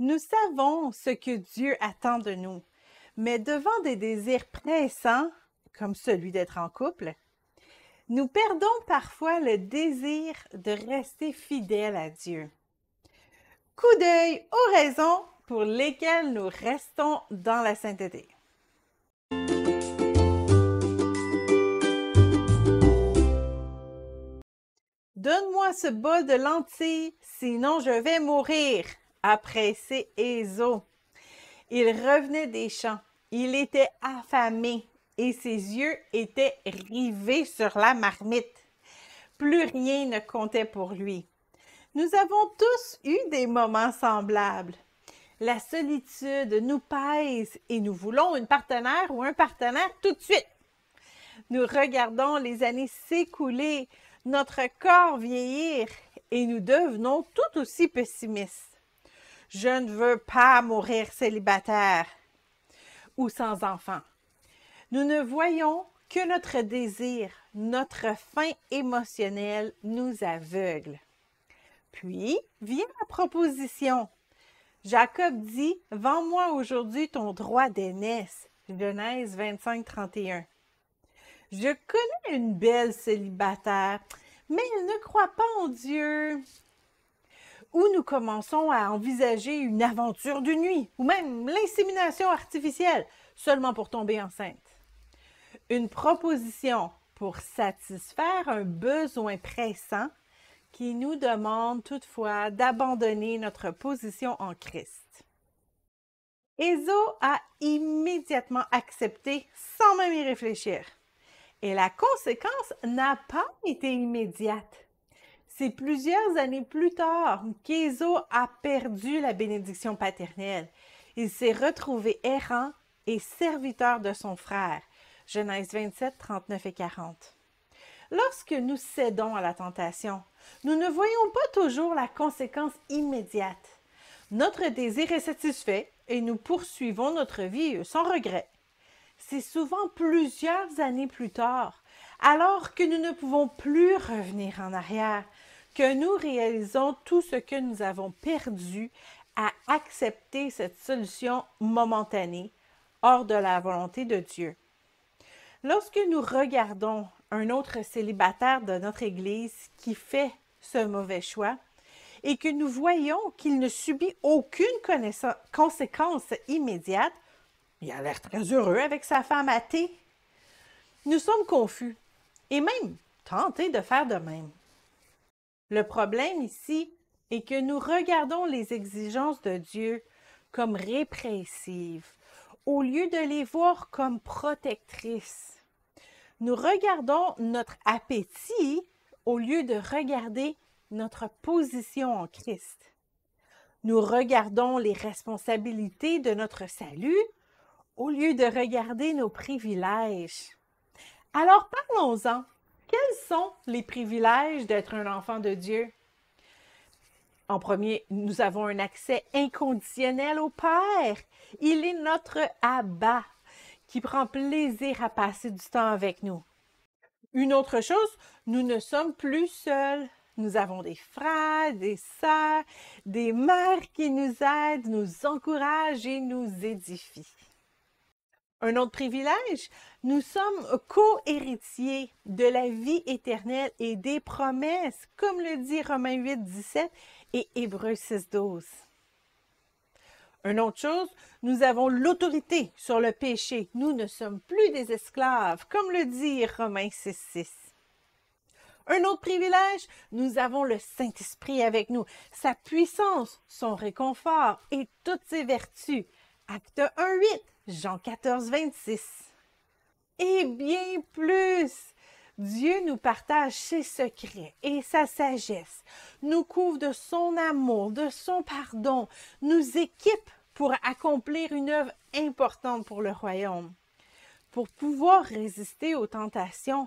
Nous savons ce que Dieu attend de nous, mais devant des désirs pressants, comme celui d'être en couple, nous perdons parfois le désir de rester fidèles à Dieu. Coup d'œil aux raisons pour lesquelles nous restons dans la sainteté. Donne-moi ce bol de lentilles, sinon je vais mourir, a pressé Ézo. Il revenait des champs. Il était affamé et ses yeux étaient rivés sur la marmite. Plus rien ne comptait pour lui. Nous avons tous eu des moments semblables. La solitude nous pèse et nous voulons une partenaire ou un partenaire tout de suite. Nous regardons les années s'écouler, notre corps vieillir et nous devenons tout aussi pessimistes. Je ne veux pas mourir célibataire ou sans enfant. Nous ne voyons que notre désir, notre faim émotionnelle nous aveugle. Puis vient la proposition. Jacob dit Vends-moi aujourd'hui ton droit d'aînesse. Genèse 25, 31. Je connais une belle célibataire, mais elle ne croit pas en Dieu. Ou nous commençons à envisager une aventure de nuit, ou même l'insémination artificielle, seulement pour tomber enceinte. Une proposition pour satisfaire un besoin pressant qui nous demande toutefois d'abandonner notre position en Christ. Ézo a immédiatement accepté sans même y réfléchir. Et la conséquence n'a pas été immédiate. C'est plusieurs années plus tard qu'Ézo a perdu la bénédiction paternelle. Il s'est retrouvé errant et serviteur de son frère. Genèse 27, 39 et 40. Lorsque nous cédons à la tentation, nous ne voyons pas toujours la conséquence immédiate. Notre désir est satisfait et nous poursuivons notre vie sans regret c'est souvent plusieurs années plus tard, alors que nous ne pouvons plus revenir en arrière, que nous réalisons tout ce que nous avons perdu à accepter cette solution momentanée hors de la volonté de Dieu. Lorsque nous regardons un autre célibataire de notre Église qui fait ce mauvais choix et que nous voyons qu'il ne subit aucune conséquence immédiate, il a l'air très heureux avec sa femme athée. Nous sommes confus et même tentés de faire de même. Le problème ici est que nous regardons les exigences de Dieu comme répressives au lieu de les voir comme protectrices. Nous regardons notre appétit au lieu de regarder notre position en Christ. Nous regardons les responsabilités de notre salut au lieu de regarder nos privilèges. Alors parlons-en. Quels sont les privilèges d'être un enfant de Dieu? En premier, nous avons un accès inconditionnel au Père. Il est notre Abba qui prend plaisir à passer du temps avec nous. Une autre chose, nous ne sommes plus seuls. Nous avons des frères, des sœurs, des mères qui nous aident, nous encouragent et nous édifient. Un autre privilège, nous sommes co-héritiers de la vie éternelle et des promesses, comme le dit Romains 8, 17 et Hébreux 6, 12. Une autre chose, nous avons l'autorité sur le péché. Nous ne sommes plus des esclaves, comme le dit Romains 6, 6. Un autre privilège, nous avons le Saint-Esprit avec nous, sa puissance, son réconfort et toutes ses vertus. Acte 1, 8. Jean 14, 26. Et bien plus, Dieu nous partage ses secrets et sa sagesse, nous couvre de son amour, de son pardon, nous équipe pour accomplir une œuvre importante pour le royaume. Pour pouvoir résister aux tentations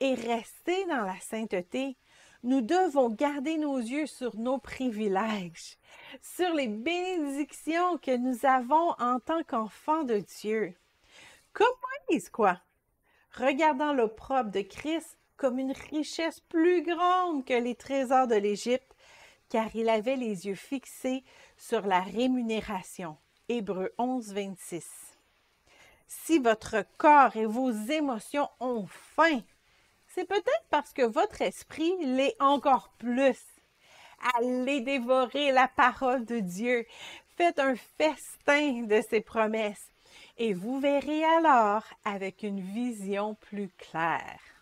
et rester dans la sainteté, nous devons garder nos yeux sur nos privilèges, sur les bénédictions que nous avons en tant qu'enfants de Dieu. Comme Moïse, quoi? Regardant l'opprobre de Christ comme une richesse plus grande que les trésors de l'Égypte, car il avait les yeux fixés sur la rémunération. Hébreu 11, 26. Si votre corps et vos émotions ont faim, c'est peut-être parce que votre esprit l'est encore plus. Allez dévorer la parole de Dieu. Faites un festin de ses promesses et vous verrez alors avec une vision plus claire.